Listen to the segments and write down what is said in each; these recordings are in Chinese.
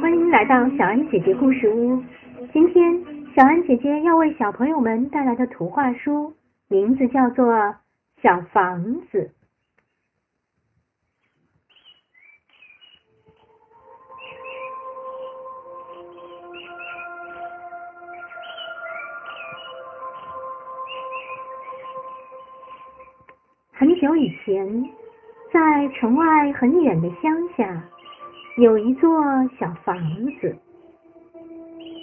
欢迎来到小安姐姐故事屋。今天，小安姐姐要为小朋友们带来的图画书名字叫做《小房子》。很久以前，在城外很远的乡下，有一座小房子。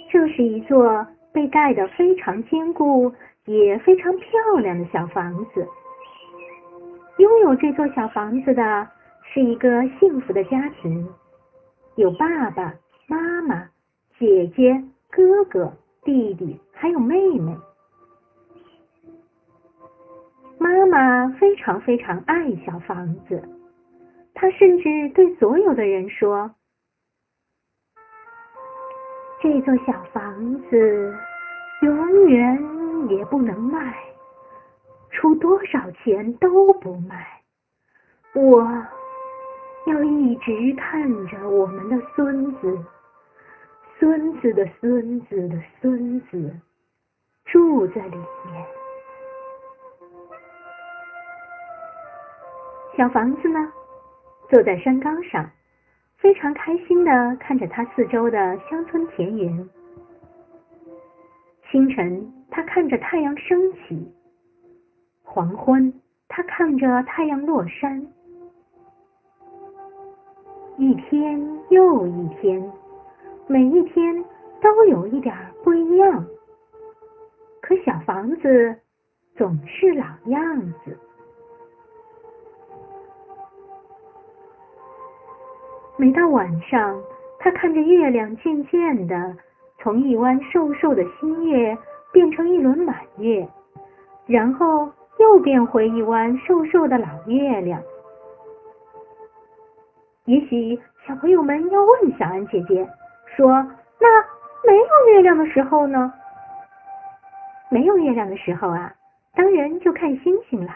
这是一座被盖得非常坚固也非常漂亮的小房子。拥有这座小房子的是一个幸福的家庭，有爸爸妈妈、姐姐、哥哥、弟弟，还有妹妹。妈妈非常非常爱小房子，她甚至对所有的人说：“这座小房子永远也不能卖，出多少钱都不卖。我要一直看着我们的孙子、孙子的孙子的孙子住在里面。”小房子呢，坐在山岗上，非常开心的看着它四周的乡村田园。清晨，他看着太阳升起；黄昏，他看着太阳落山。一天又一天，每一天都有一点不一样。可小房子总是老样子。每到晚上，他看着月亮渐渐的从一弯瘦瘦的新月变成一轮满月，然后又变回一弯瘦瘦的老月亮。也许小朋友们要问小安姐姐说：“那没有月亮的时候呢？”没有月亮的时候啊，当然就看星星了。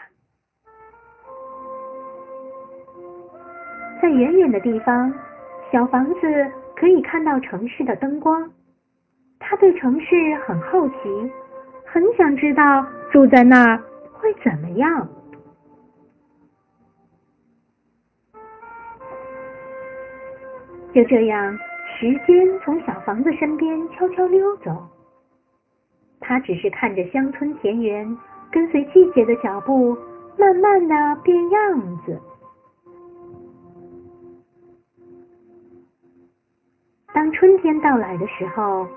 在远远的地方，小房子可以看到城市的灯光。他对城市很好奇，很想知道住在那儿会怎么样。就这样，时间从小房子身边悄悄溜走。他只是看着乡村田园，跟随季节的脚步，慢慢的变样子。当春天到来的时候，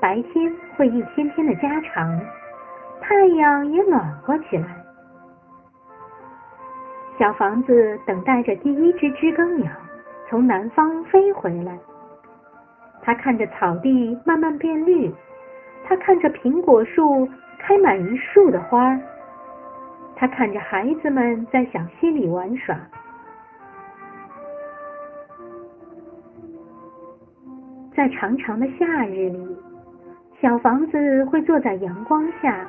白天会一天天的加长，太阳也暖和起来。小房子等待着第一只知更鸟从南方飞回来。它看着草地慢慢变绿，它看着苹果树开满一树的花，它看着孩子们在小溪里玩耍。在长长的夏日里，小房子会坐在阳光下，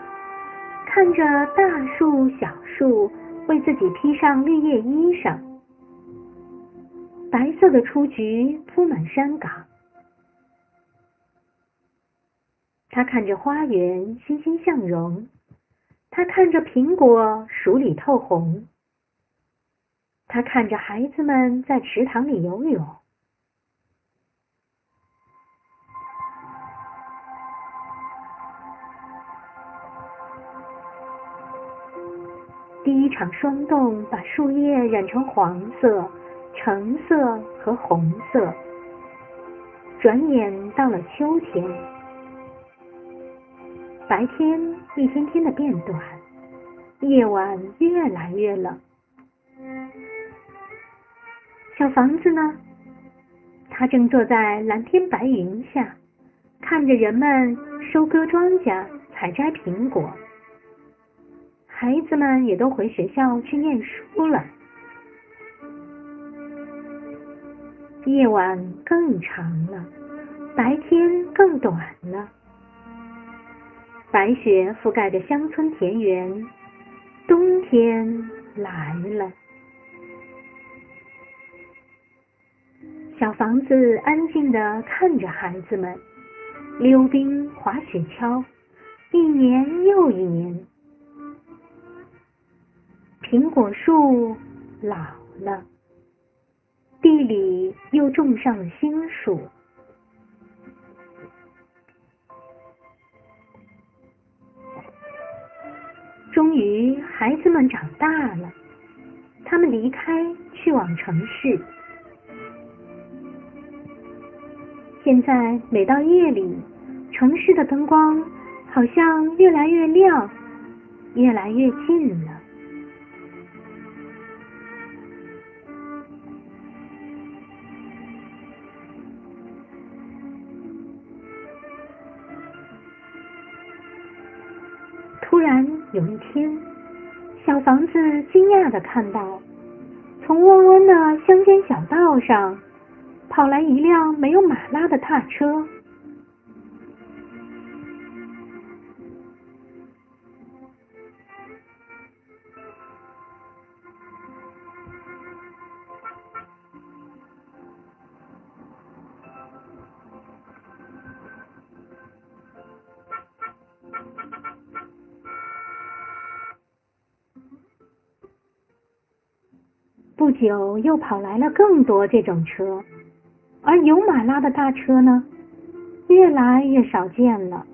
看着大树、小树为自己披上绿叶衣裳。白色的雏菊铺满山岗，他看着花园欣欣向荣，他看着苹果熟里透红，他看着孩子们在池塘里游泳。场霜冻把树叶染成黄色、橙色和红色。转眼到了秋天，白天一天天的变短，夜晚越来越冷。小房子呢？它正坐在蓝天白云下，看着人们收割庄稼、采摘苹果。孩子们也都回学校去念书了。夜晚更长了，白天更短了。白雪覆盖着乡村田园，冬天来了。小房子安静地看着孩子们溜冰、滑雪橇，一年又一年。苹果树老了，地里又种上了新树。终于，孩子们长大了，他们离开，去往城市。现在每到夜里，城市的灯光好像越来越亮，越来越近了。天，小房子惊讶的看到，从弯弯的乡间小道上。跑来一辆没有马拉的踏车，久又跑来了更多这种车。而有马拉的大车呢，越来越少见了。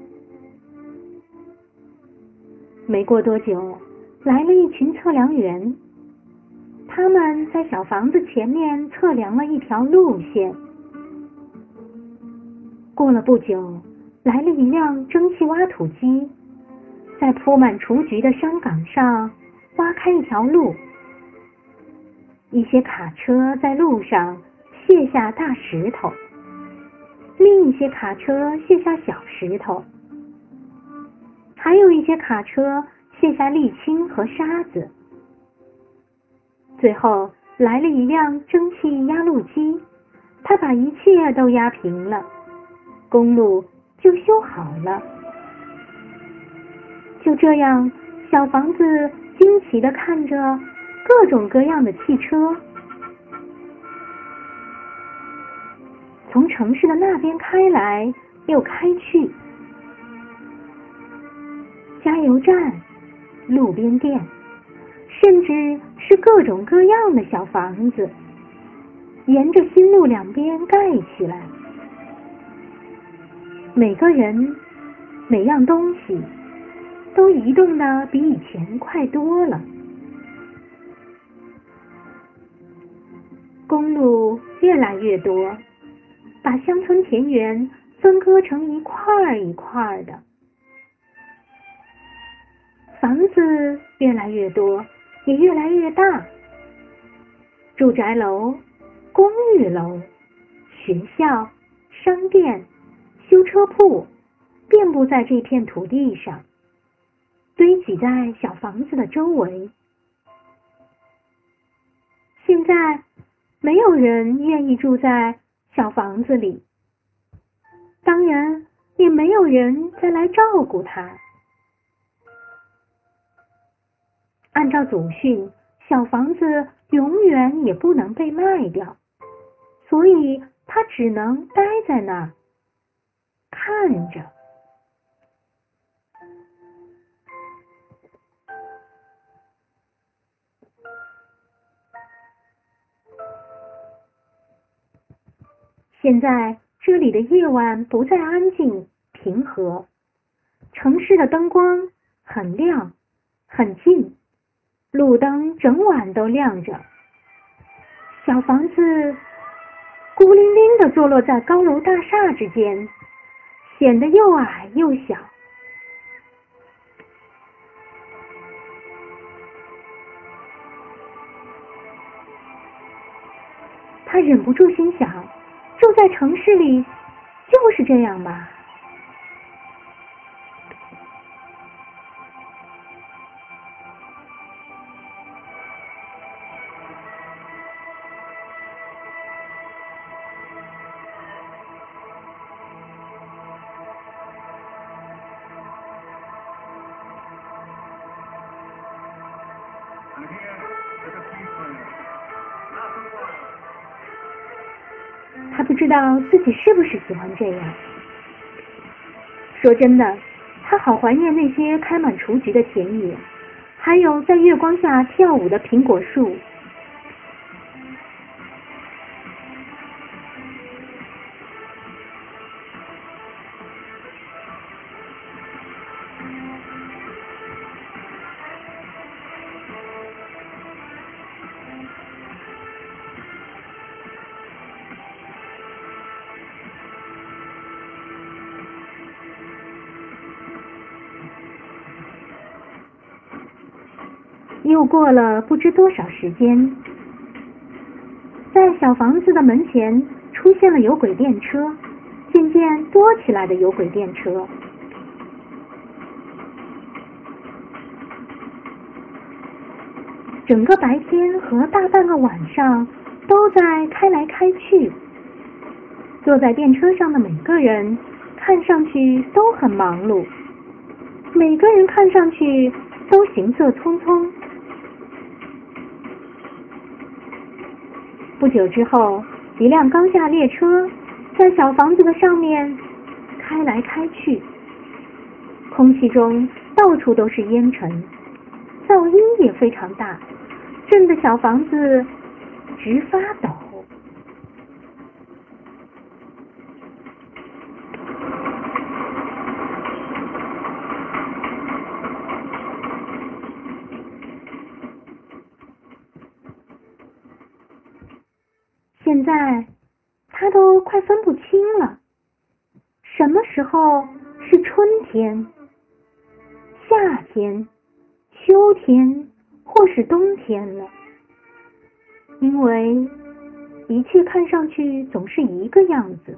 没过多久，来了一群测量员，他们在小房子前面测量了一条路线。过了不久，来了一辆蒸汽挖土机，在铺满雏菊的山岗上挖开一条路。一些卡车在路上。卸下大石头，另一些卡车卸下小石头，还有一些卡车卸下沥青和沙子。最后来了一辆蒸汽压路机，它把一切都压平了，公路就修好了。就这样，小房子惊奇的看着各种各样的汽车。从城市的那边开来，又开去。加油站、路边店，甚至是各种各样的小房子，沿着新路两边盖起来。每个人、每样东西，都移动的比以前快多了。公路越来越多。把乡村田园分割成一块儿一块儿的，房子越来越多，也越来越大。住宅楼、公寓楼、学校、商店、修车铺，遍布在这片土地上，堆积在小房子的周围。现在，没有人愿意住在。小房子里，当然也没有人再来照顾他。按照祖训，小房子永远也不能被卖掉，所以他只能待在那儿，看着。现在这里的夜晚不再安静平和，城市的灯光很亮很近，路灯整晚都亮着。小房子孤零零的坐落在高楼大厦之间，显得又矮又小。他忍不住心想。住在城市里就是这样吧。他不知道自己是不是喜欢这样。说真的，他好怀念那些开满雏菊的田野，还有在月光下跳舞的苹果树。过了不知多少时间，在小房子的门前出现了有轨电车，渐渐多起来的有轨电车。整个白天和大半个晚上都在开来开去。坐在电车上的每个人看上去都很忙碌，每个人看上去都行色匆匆。不久之后，一辆高架列车在小房子的上面开来开去，空气中到处都是烟尘，噪音也非常大，震得小房子直发抖。现在他都快分不清了，什么时候是春天、夏天、秋天或是冬天了，因为一切看上去总是一个样子。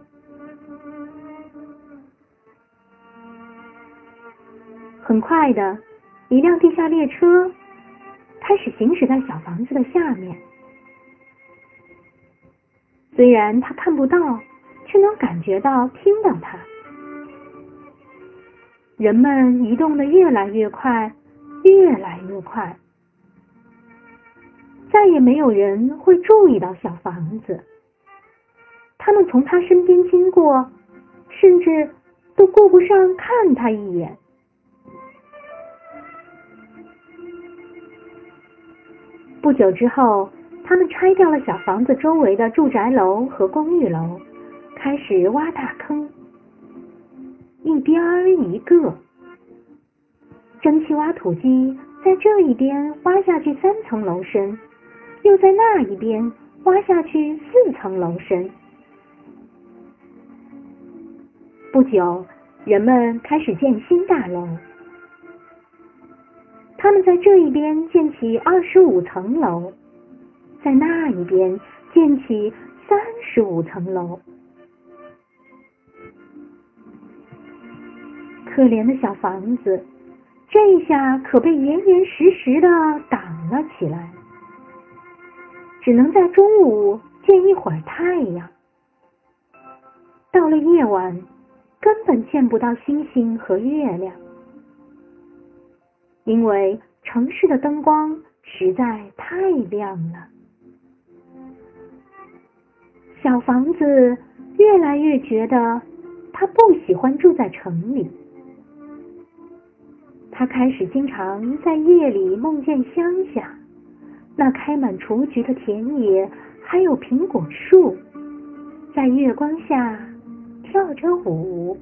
很快的，一辆地下列车开始行驶在小房子的下面。虽然他看不到，却能感觉到、听到他。人们移动的越来越快，越来越快，再也没有人会注意到小房子。他们从他身边经过，甚至都顾不上看他一眼。不久之后。他们拆掉了小房子周围的住宅楼和公寓楼，开始挖大坑，一边一个。蒸汽挖土机在这一边挖下去三层楼深，又在那一边挖下去四层楼深。不久，人们开始建新大楼，他们在这一边建起二十五层楼。在那一边建起三十五层楼，可怜的小房子，这下可被严严实实的挡了起来，只能在中午见一会儿太阳。到了夜晚，根本见不到星星和月亮，因为城市的灯光实在太亮了。小房子越来越觉得他不喜欢住在城里，他开始经常在夜里梦见乡下那开满雏菊的田野，还有苹果树，在月光下跳着舞。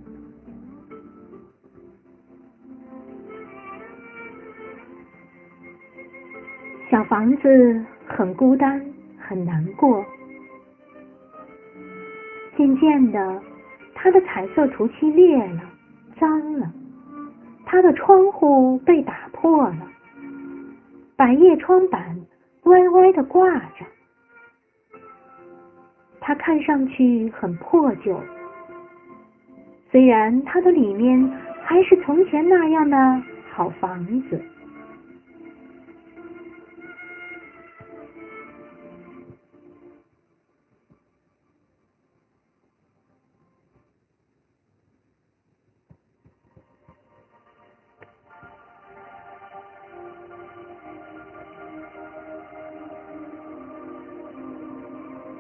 小房子很孤单，很难过。渐渐的，他的彩色涂漆裂了，脏了；他的窗户被打破了，百叶窗板歪歪的挂着。它看上去很破旧，虽然它的里面还是从前那样的好房子。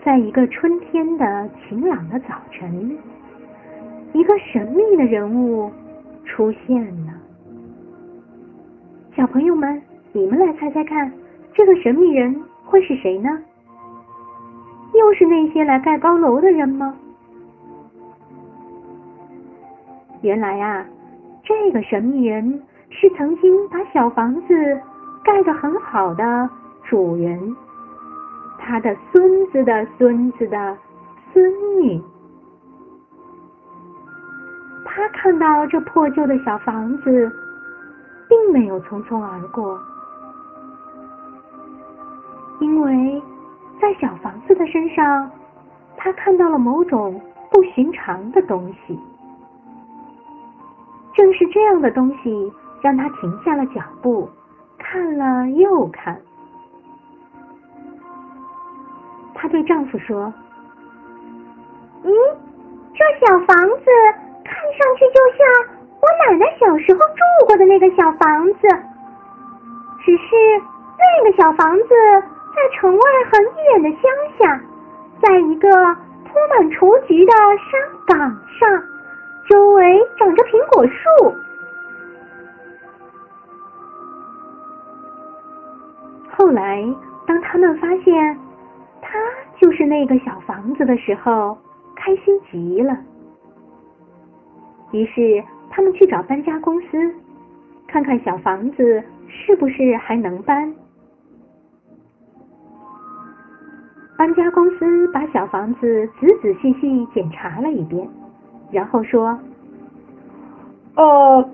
在一个春天的晴朗的早晨，一个神秘的人物出现了。小朋友们，你们来猜猜看，这个神秘人会是谁呢？又是那些来盖高楼的人吗？原来啊，这个神秘人是曾经把小房子盖得很好的主人。他的孙子的孙子的孙女，他看到这破旧的小房子，并没有匆匆而过，因为在小房子的身上，他看到了某种不寻常的东西。正是这样的东西，让他停下了脚步，看了又看。她对丈夫说：“嗯，这小房子看上去就像我奶奶小时候住过的那个小房子，只是那个小房子在城外很远的乡下，在一个铺满雏菊的山岗上，周围长着苹果树。”后来，当他们发现。他就是那个小房子的时候，开心极了。于是他们去找搬家公司，看看小房子是不是还能搬。搬家公司把小房子仔仔细细检查了一遍，然后说：“呃，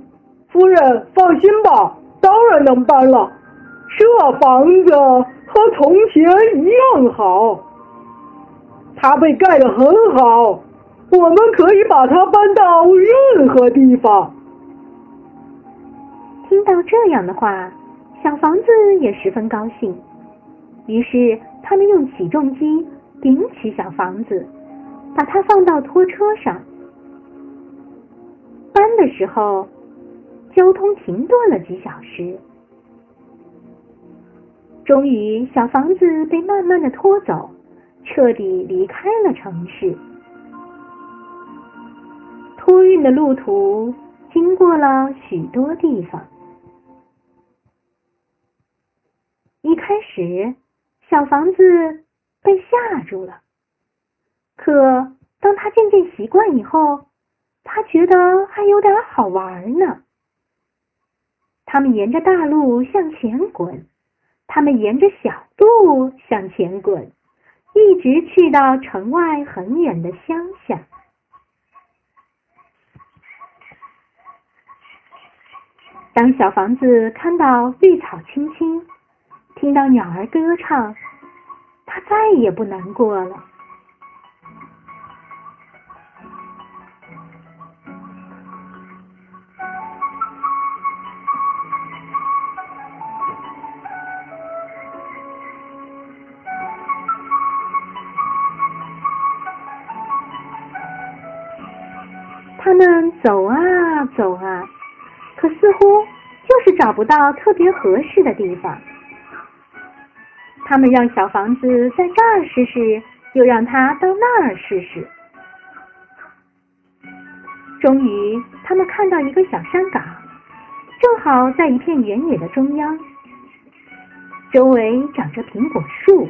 夫人放心吧，当然能搬了。这房子。”和从前一样好，它被盖得很好，我们可以把它搬到任何地方。听到这样的话，小房子也十分高兴。于是他们用起重机顶起小房子，把它放到拖车上。搬的时候，交通停顿了几小时。终于，小房子被慢慢的拖走，彻底离开了城市。托运的路途经过了许多地方。一开始，小房子被吓住了，可当他渐渐习惯以后，他觉得还有点好玩呢。他们沿着大路向前滚。他们沿着小路向前滚，一直去到城外很远的乡下。当小房子看到绿草青青，听到鸟儿歌唱，它再也不难过了。们走啊走啊，可似乎就是找不到特别合适的地方。他们让小房子在这儿试试，又让它到那儿试试。终于，他们看到一个小山岗，正好在一片原野的中央，周围长着苹果树。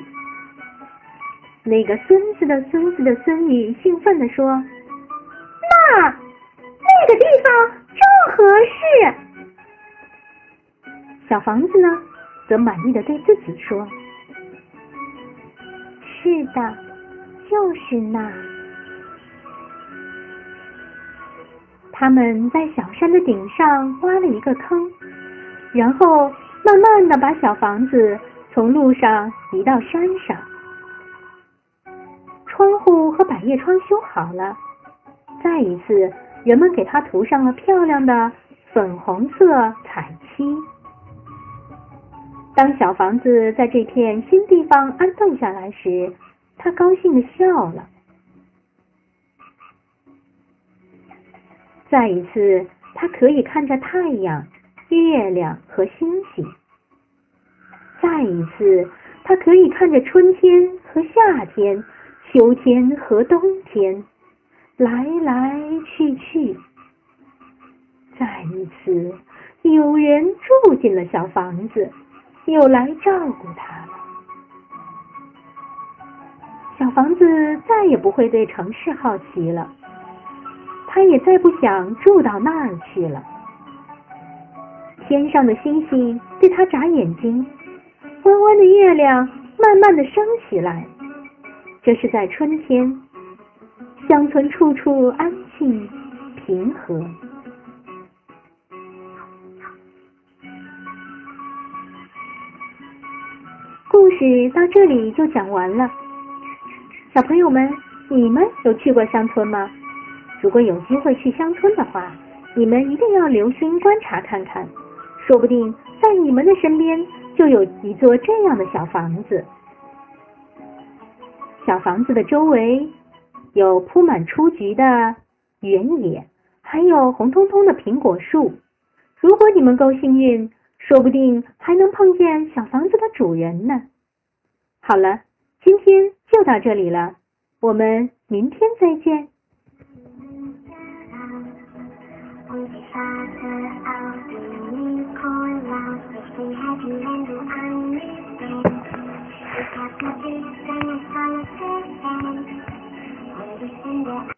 那个孙子的孙子的孙女兴奋地说：“那！”这个地方正合适。小房子呢，则满意的对自己说：“是的，就是那。”他们在小山的顶上挖了一个坑，然后慢慢的把小房子从路上移到山上。窗户和百叶窗修好了，再一次。人们给它涂上了漂亮的粉红色彩漆。当小房子在这片新地方安顿下来时，他高兴的笑了。再一次，他可以看着太阳、月亮和星星；再一次，他可以看着春天和夏天，秋天和冬天，来来去去。再一次，有人住进了小房子，又来照顾它了。小房子再也不会对城市好奇了，它也再不想住到那儿去了。天上的星星对它眨眼睛，弯弯的月亮慢慢的升起来。这是在春天，乡村处处安静平和。故事到这里就讲完了。小朋友们，你们有去过乡村吗？如果有机会去乡村的话，你们一定要留心观察看看。说不定在你们的身边就有一座这样的小房子。小房子的周围有铺满雏菊的原野，还有红彤彤的苹果树。如果你们够幸运，说不定还能碰见小房子的主人呢。好了，今天就到这里了，我们明天再见。第三个